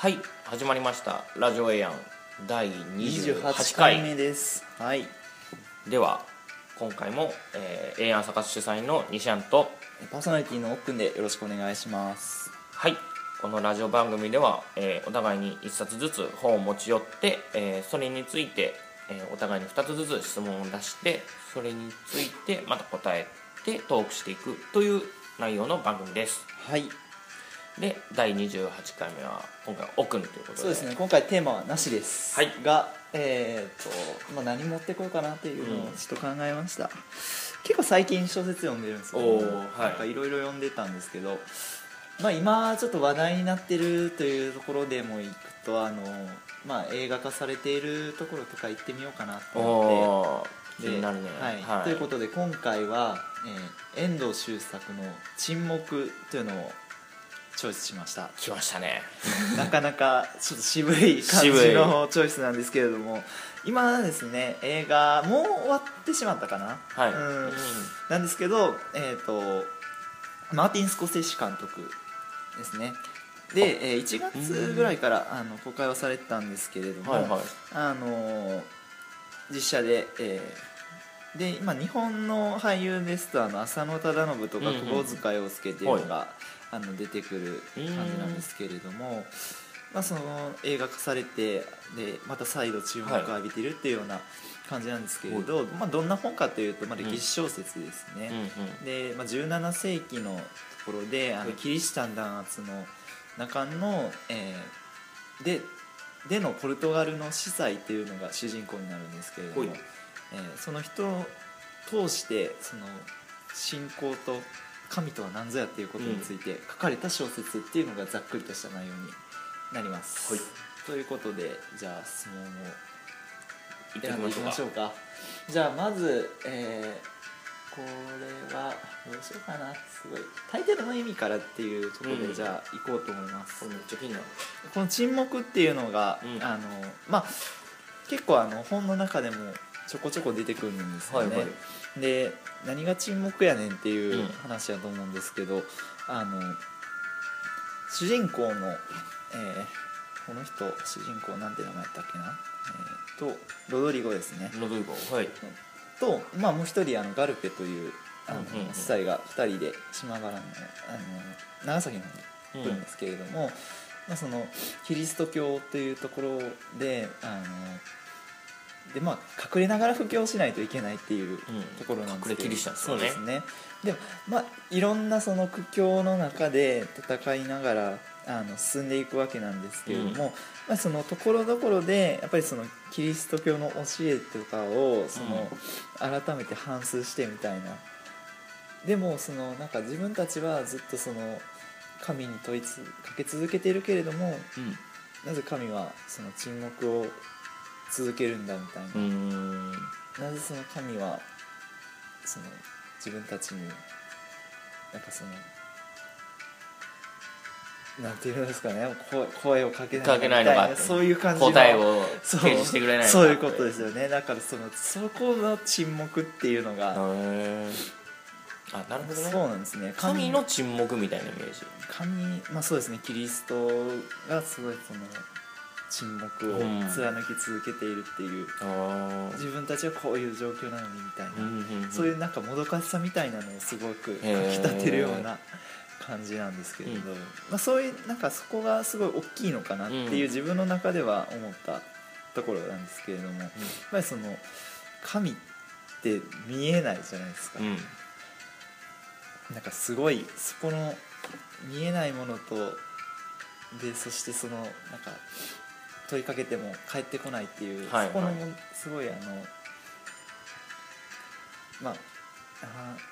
はい始まりました「ラジオエアン」第28 28回。回目です。はい。では今回も、えー、エアンサカス主催の西安とパーソナリティの奥くんでよろしくお願いします。はい。このラジオ番組では、えーお互いに1冊ずつ本を持ち寄って、えーそれについて、えーお互いに2つずつ質問を出してそれについてまた答えてトークしていくという内容の番組です。はいで第28回目は今回は奥くんということで。そうですね今回テーマはなしです、はい。がえっ、と、まあ、何持ってこようかなっていうのをうん。ちょっと考えました、結構最近小説読んでるんですけどはい。なんかいろいろ読んでたんですけどまあ今ちょっと話題になってるというところでもいくとあのまあ映画化されているところとか行ってみようかなとお思って。おー気になるね。はい。ということで今回は、えー遠藤周作の「沈黙」というのをチョイスしました。来ましたね。なかなかちょっと渋い感じのチョイスなんですけれども今ですね映画もう終わってしまったかな、はい、うん。うん。なんですけど、えー、とマーティン・スコセッシ監督ですね。で、えー1月ぐらいからあの公開はされてたんですけれども、はいはい。あのー実写で、えーで今日本の俳優ですとあの浅野忠信とかうんうん。窪塚洋介っていうのが、あの出てくる感じうんなんですけれども、まあ、その映画化されてでまた再度注目を浴びているっていうような感じなんですけれど、まあ、どんな本かというと、まあ、歴史小説ですね。うんうん。で、まあ、17世紀のところであのキリシタン弾圧の中の、えーででのポルトガルの司祭っていうのが主人公になるんですけれどもえーその人を通してその信仰と神とは何ぞやっていうことについて書かれた小説っていうのがざっくりとした内容になります。はい。ということでじゃあ質問を選んでいきみましょうか。じゃあまず、えーこれはどうしようかな。すごい。タイトルの意味からっていうところうん。でじゃあ行こうと思います、これめっちゃ気になる。この「沈黙」っていうのが、うん。あのまあ結構あの本の中でもちょこちょこ出てくるんですよね、はいはいで何が沈黙やねんっていううん。話だと思うんですけど、あの主人公の、えーこの人主人公なんて名前やったっけな、えーとロドリゴですね。ロドリゴはい。と、まあ、もう一人あのガルペというあのうんうんうん。司祭が2人で島原のあの長崎の方に来るんですけれども、まあ、そのキリスト教というところであので、まあ、隠れながら布教しないといけないっていうところなんですけど、隠れキリシタンですよね。そうですね。でも、まあ、いろんなその苦境の中で戦いながらあの進んでいくわけなんですけれども、うん。まあ、そのところどころでやっぱりそのキリスト教の教えとかをその、改めて反芻してみたいな。でもそのなんか自分たちはずっとその神に問いつかけ続けているけれどもうん。なぜ神はその沈黙を続けるんだみたいな、なぜその神はその自分たちになんかそのなんていうんですかね声声をかけないのかそういう感じの答えをそう提示してくれないそういうことですよね。だからそのそこの沈黙っていうのが、あなるほどね。そうなんですね。神の沈黙みたいなイメージ。神まあそうですね。キリストがすごいその沈黙をうん。貫き続けているっていう、あ自分たちはこういう状況なのにみたいな、あうんうんそういうなんかもどかしさみたいなのをすごくかきへー立てるような感じなんですけれど、うん。まあ、そういうなんかそこがすごい大きいのかなっていう自分の中では思ったところなんですけれども、やっぱりその神って見えないじゃないですか、うん。なんかすごいそこの見えないものとでそしてそのなんか問いかけても返ってこないっていう、はいそこのはいすごいあのまああー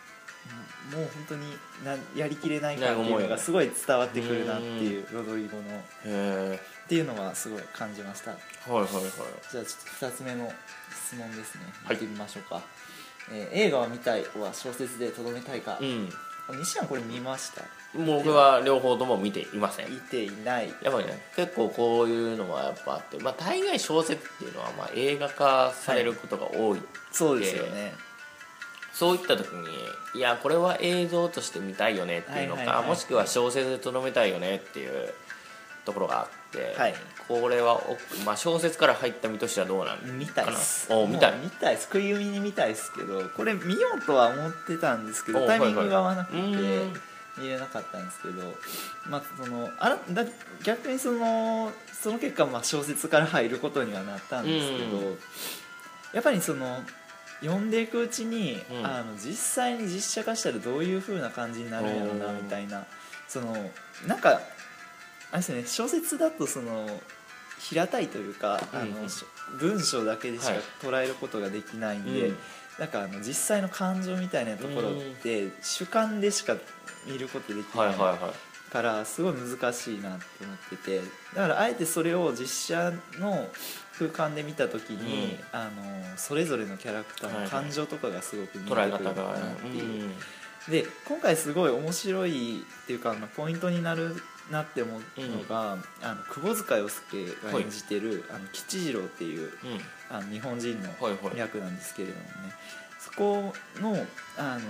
もう本当になやりきれない感っていうのがすごい伝わってくるなっていうロドリゴのっへていうのはすごい感じました。えはいはいはい。じゃあちょっと2つ目の質問ですね。はい。見てみましょうか、えー映画は見たいは小説でとどめたいか、うん西山これ見ました？もう僕は両方とも見ていません。見ていない。やっぱりね結構こういうのはやっぱあって、まあ、大概小説っていうのはまあ映画化されることが多い、そうですよね。そういった時にいやこれは映像として見たいよねっていうのか、はいはいはい。もしくは小説でとどめたいよねっていうところがあって、はい。これはお、まあ、小説から入った身としてはどうなんかな？見たいっす。お見たい？見たいです。食い気味に見たいですけどこれ見ようとは思ってたんですけどおタイミンはいはい。グが合わなくて、うん。見れなかったんですけど、まあ、そのあらだ逆にそのその結果まあ小説から入ることにはなったんですけど、うん。やっぱりその読んでいくうちに、うん。あの実際に実写化したらどういう風な感じになるんやろうなみたいなそのなんかあれですね小説だとその平たいというか、あのし文章だけでしかはい捉えることができないんで、うんなんかあの実際の感情みたいなところって主観でしか見ることできないいははいはいからすごい難しいなって思っててだからあえてそれを実写の空間で見た時に、うん。あのそれぞれのキャラクターの感情とかがすごく見えてくるなっていう。うん。で今回すごい面白いっていうかまあポイントになるなって思うのが、あの窪塚洋介が演じてる、あの吉次郎っていううん。あの日本人のはいはい。役なんですけれどもね。そこのあの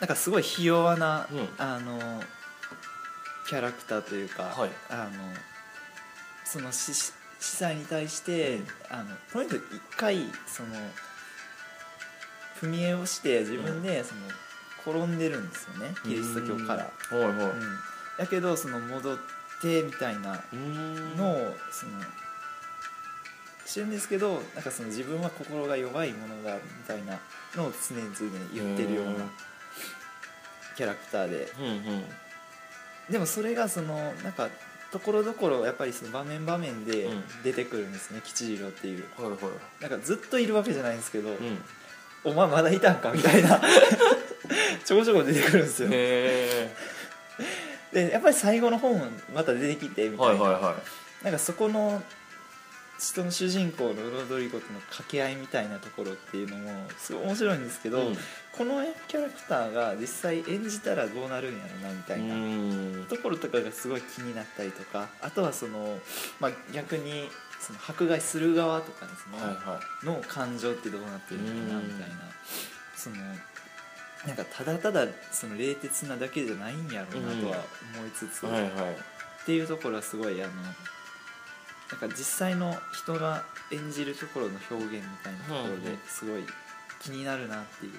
なんかすごいひ弱な、うん。あのキャラクターというか、はい。あのその司司祭に対して、あのとにかく一回その踏み絵をして自分でその転んでるんですよね、キリスト教から。うんはいはい。うん。だけどその戻ってみたいなうん。のをそのしてるんですけどなんかその自分は心が弱いものだみたいなのを常々言ってるようなキャラクターで。うんうん。でもそれがそのなんかところどころやっぱりその場面場面でうん。出てくるんですね、吉次郎っていう。はいはい。なんかずっといるわけじゃないんですけど、うん。お前まだいたんかみたいなちょこちょこ出てくるんですよ。へでやっぱり最後の方もまた出てきてみえたいな、はいはいはい。なんかそこの人の主人公のロドリゴとの掛け合いみたいなところっていうのもすごい面白いんですけど、うん。このキャラクターが実際演じたらどうなるんやろなみたいなうん。ところとかがすごい気になったりとかあとはその、まあ、逆にその迫害する側とかですね、はいはい。の感情ってどうなってるのかなうんみたいな。そのなんかただただその冷徹なだけじゃないんやろうなとは思いつつ、はいはい。っていうところはすごいあのなんか実際の人が演じるところの表現みたいなところうんうん。ですごい気になるなっていう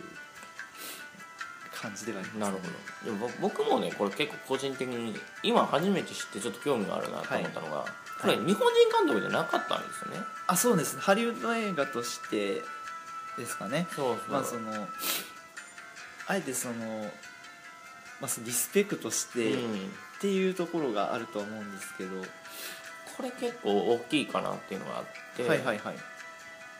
感じではあります、なるほど。でもぼ僕もねこれ結構個人的に今初めて知ってちょっと興味があるなと思ったのが、これ日本人監督じゃなかったんですよね。あそうです。ハリウッド映画としてですかね。そうそう、まあそのあえてその,、まあ、そのリスペクトしてっうん、ていうところがあると思うんですけど、これ結構大きいかなっていうのがあって、はいはいはい。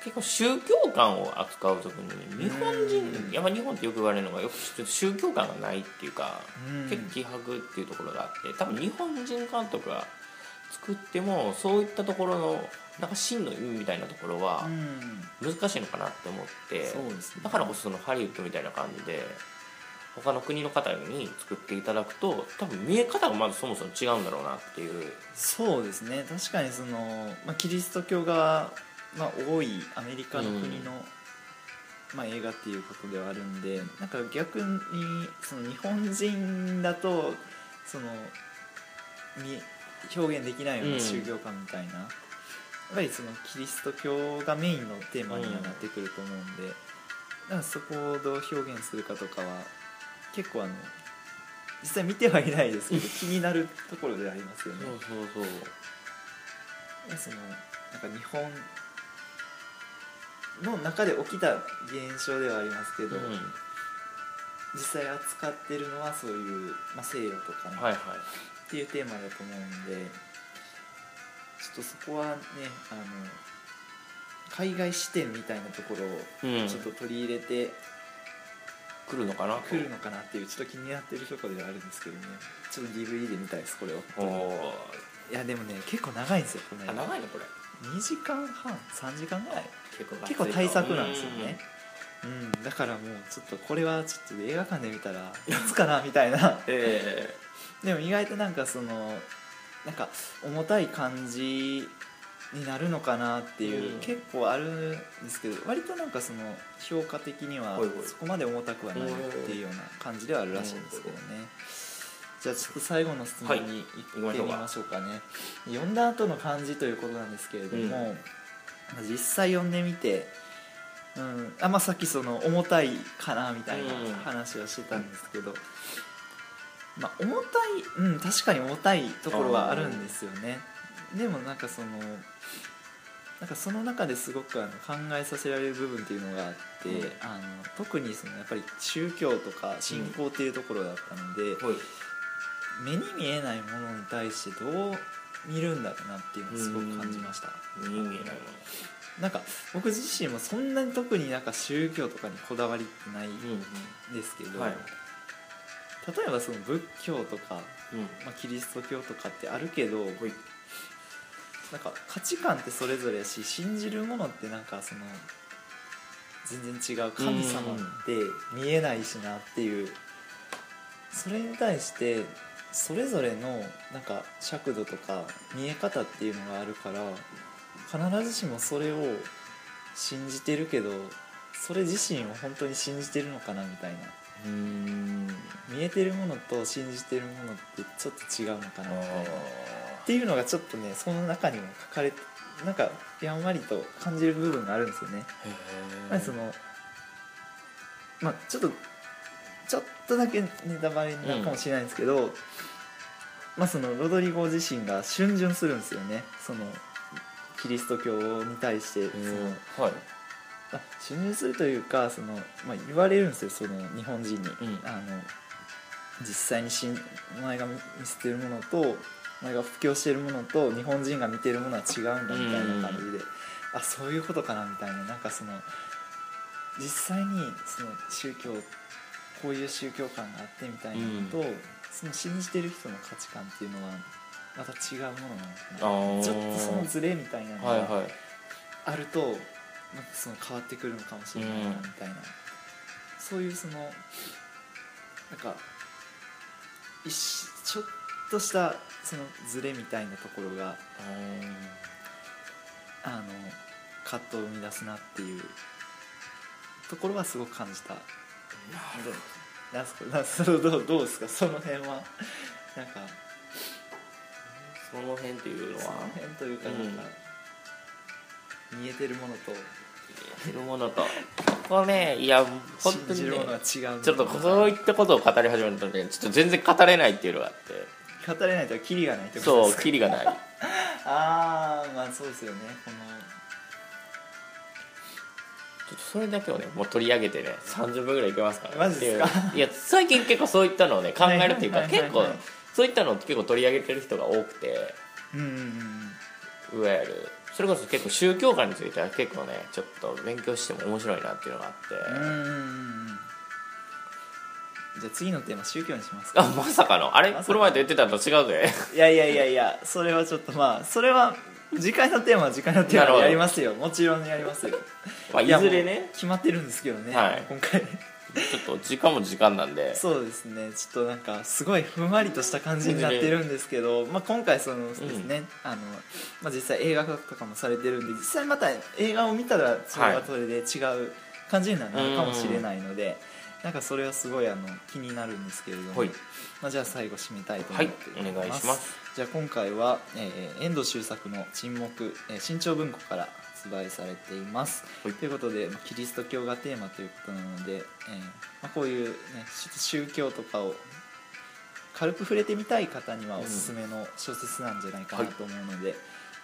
結構宗教観を扱う時に日本うん。人やっぱ日本ってよく言われるのがよくちょっと宗教観がないっていうか、うん。結構希薄っていうところがあって多分日本人監督が作ってもそういったところのなんか真の意味みたいなところはうん。難しいのかなって思って、そうですね。だからこそそのハリウッドみたいな感じで他の国の方に作っていただくと多分見え方がまずそもそも違うんだろうなっていう。そうですね。確かにその、まあ、キリスト教が、まあ、多いアメリカの国の、まあ、映画っていうことではあるんでなんか逆にその日本人だとそのみ表現できないよううん。な宗教観みたいな、やっぱりそのキリスト教がメインのテーマにはなってくると思うんで、だからそこをどう表現するかとかは結構あの実際見てはいないですけど 気になるところではありますよね。そうそうそう。ねそのなんか日本の中で起きた現象ではありますけど、うん。実際扱ってるのはそういう、まあ、西洋とかのはいはいっていうテーマだと思うんでちょっとそこはねあの海外視点みたいなところをうん。ちょっと取り入れて来るのかなと。くるのかなっていう。ちょっと気になってるところではあるんですけどね。ちょっと DVD で見たいですこれをいやでもね結構長いんですよこの映あ画長いのこれ。2時間半？3時間ぐらい？結構結構大作なんですよね。うん、だからもうちょっとこれはちょっと映画館で見たらいつかなみたいな。えでも意外となんかそのなんか重たい感じになるのかなっていう、うん。結構あるんですけど割となんかその評価的にはそこまで重たくはないっていうような感じではあるらしいんですけどね。じゃあちょっと最後の質問に行ってみましょうかね、読んだ後の感じということなんですけれども、実際読んでみて、うん。あまあ、さっきその重たいかなみたいなうん話はしてたんですけど、まあ、重たい、うん、確かに重たいところはあるんですよね。でもなんかそのなんかその中ですごくあの考えさせられる部分っていうのがあって、うんあの特にそのやっぱり宗教とか信仰っていうところだったので、はい。目に見えないものに対してどう見るんだろうなっていうのをすごく感じました。目に見えないもなんか僕自身もそんなに特になんか宗教とかにこだわりってないんのですけど、はい例えばその仏教とか、うん。まあ、キリスト教とかってあるけど、はいなんか価値観ってそれぞれやし信じるものってなんかその全然違う神様って見えないしなっていうそれに対してそれぞれのなんか尺度とか見え方っていうのがあるから必ずしもそれを信じてるけどそれ自身を本当に信じてるのかなみたいなうん見えてるものと信じてるものってちょっと違うのかなあみたいなっていうのがちょっとねその中にも書かれてなんかやんわりと感じる部分があるんですよね。ー。まあそのまあちょっとちょっとだけネタバレになるかもしれないんですけど、まあそのロドリゴ自身が逡巡するんですよね。そのキリスト教に対してその、はいあ逡巡するというかその、まあ、言われるんですよその日本人に、ん。あの実際にしんお前が見見せてるものとお前が布教してるものと日本人が見てるものは違うんだみたいな感じで、あそういうことかなみたいな。なんかその実際にその宗教こういう宗教観があってみたいなのと、その信じてる人の価値観っていうのはまた違うものなんですあねー。ちょっとそのズレみたいなのがはいはい。あると、なんかその変わってくるのかもしれないなうんみたいな、そういうそのなんか一しちょっとしたそのズレみたいなところがあの葛藤を生み出すなっていうところはすごく感じた。でなんすかなんすどうどうですか？その辺は？なんか。その辺っていうのそのは辺というかなんか、見えてるものと見るものと。これねいや本当にね。ちょっとそういったことを語り始めるとねちょっと全然語れないっていうのがあって。語れないとキリがないってことそうですか？キリがない。ああまあそうですよね。この。ちょっとそれだけをねもう取り上げてね30分ぐらいいけますからマジですか？っていう。いや最近結構そういったのをね考えるっていうか結構そういったのを結構取り上げてる人が多くて。うんうんうん。いわゆるそれこそ結構宗教観については結構ねちょっと勉強しても面白いなっていうのがあって、じゃあ次のテーマ宗教にしますか。あまさかの？あれ？この前と言ってたのと違うぜ。いやいやいやいやそれはちょっとまあそれは次回のテーマは次回のテーマでやりますよ。もちろんやりますよ。まあいやずれね決まってるんですけどね、はい。今回ちょっと時間も時間なんで。そうですね。ちょっとなんかすごいふんわりとした感じになってるんですけど、まあ、今回そのですね、あのまあ、実際映画化とかもされてるんで実際また映画を見たらそれはそれで違う感じになるかもしれないので、なんかそれはすごいあの気になるんですけれども、はい。まあ、じゃあ最後締めたいと思はいってお願いします。じゃあ今回は、えー遠藤周作の「沈黙」えー新潮文庫から発売されています、はい。ということで、まあキリスト教がテーマということなので、えーまあ、こういう、ね、宗教とかを軽く触れてみたい方にはおすすめの小説なんじゃないかなと思うので、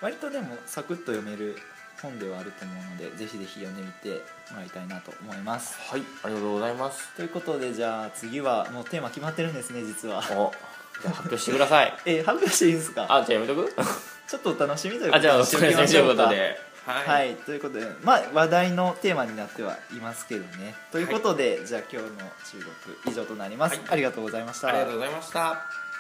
割とでもサクッと読める本ではあると思うのでぜひぜひ読んでみてもらいたいなと思います。はい。ありがとうございます。ということでじゃあ次はもうテーマ決まってるんですね実は。おじゃあ発表してください。えー発表していいですか？あじゃあやめとく？ちょっとお楽しみというこあじゃあおとにしておき疲れ様ということではい、はい、ということで、まあ、話題のテーマになってはいますけどね。ということで、じゃあ今日の収録以上となります、はい。ありがとうございました。ありがとうございました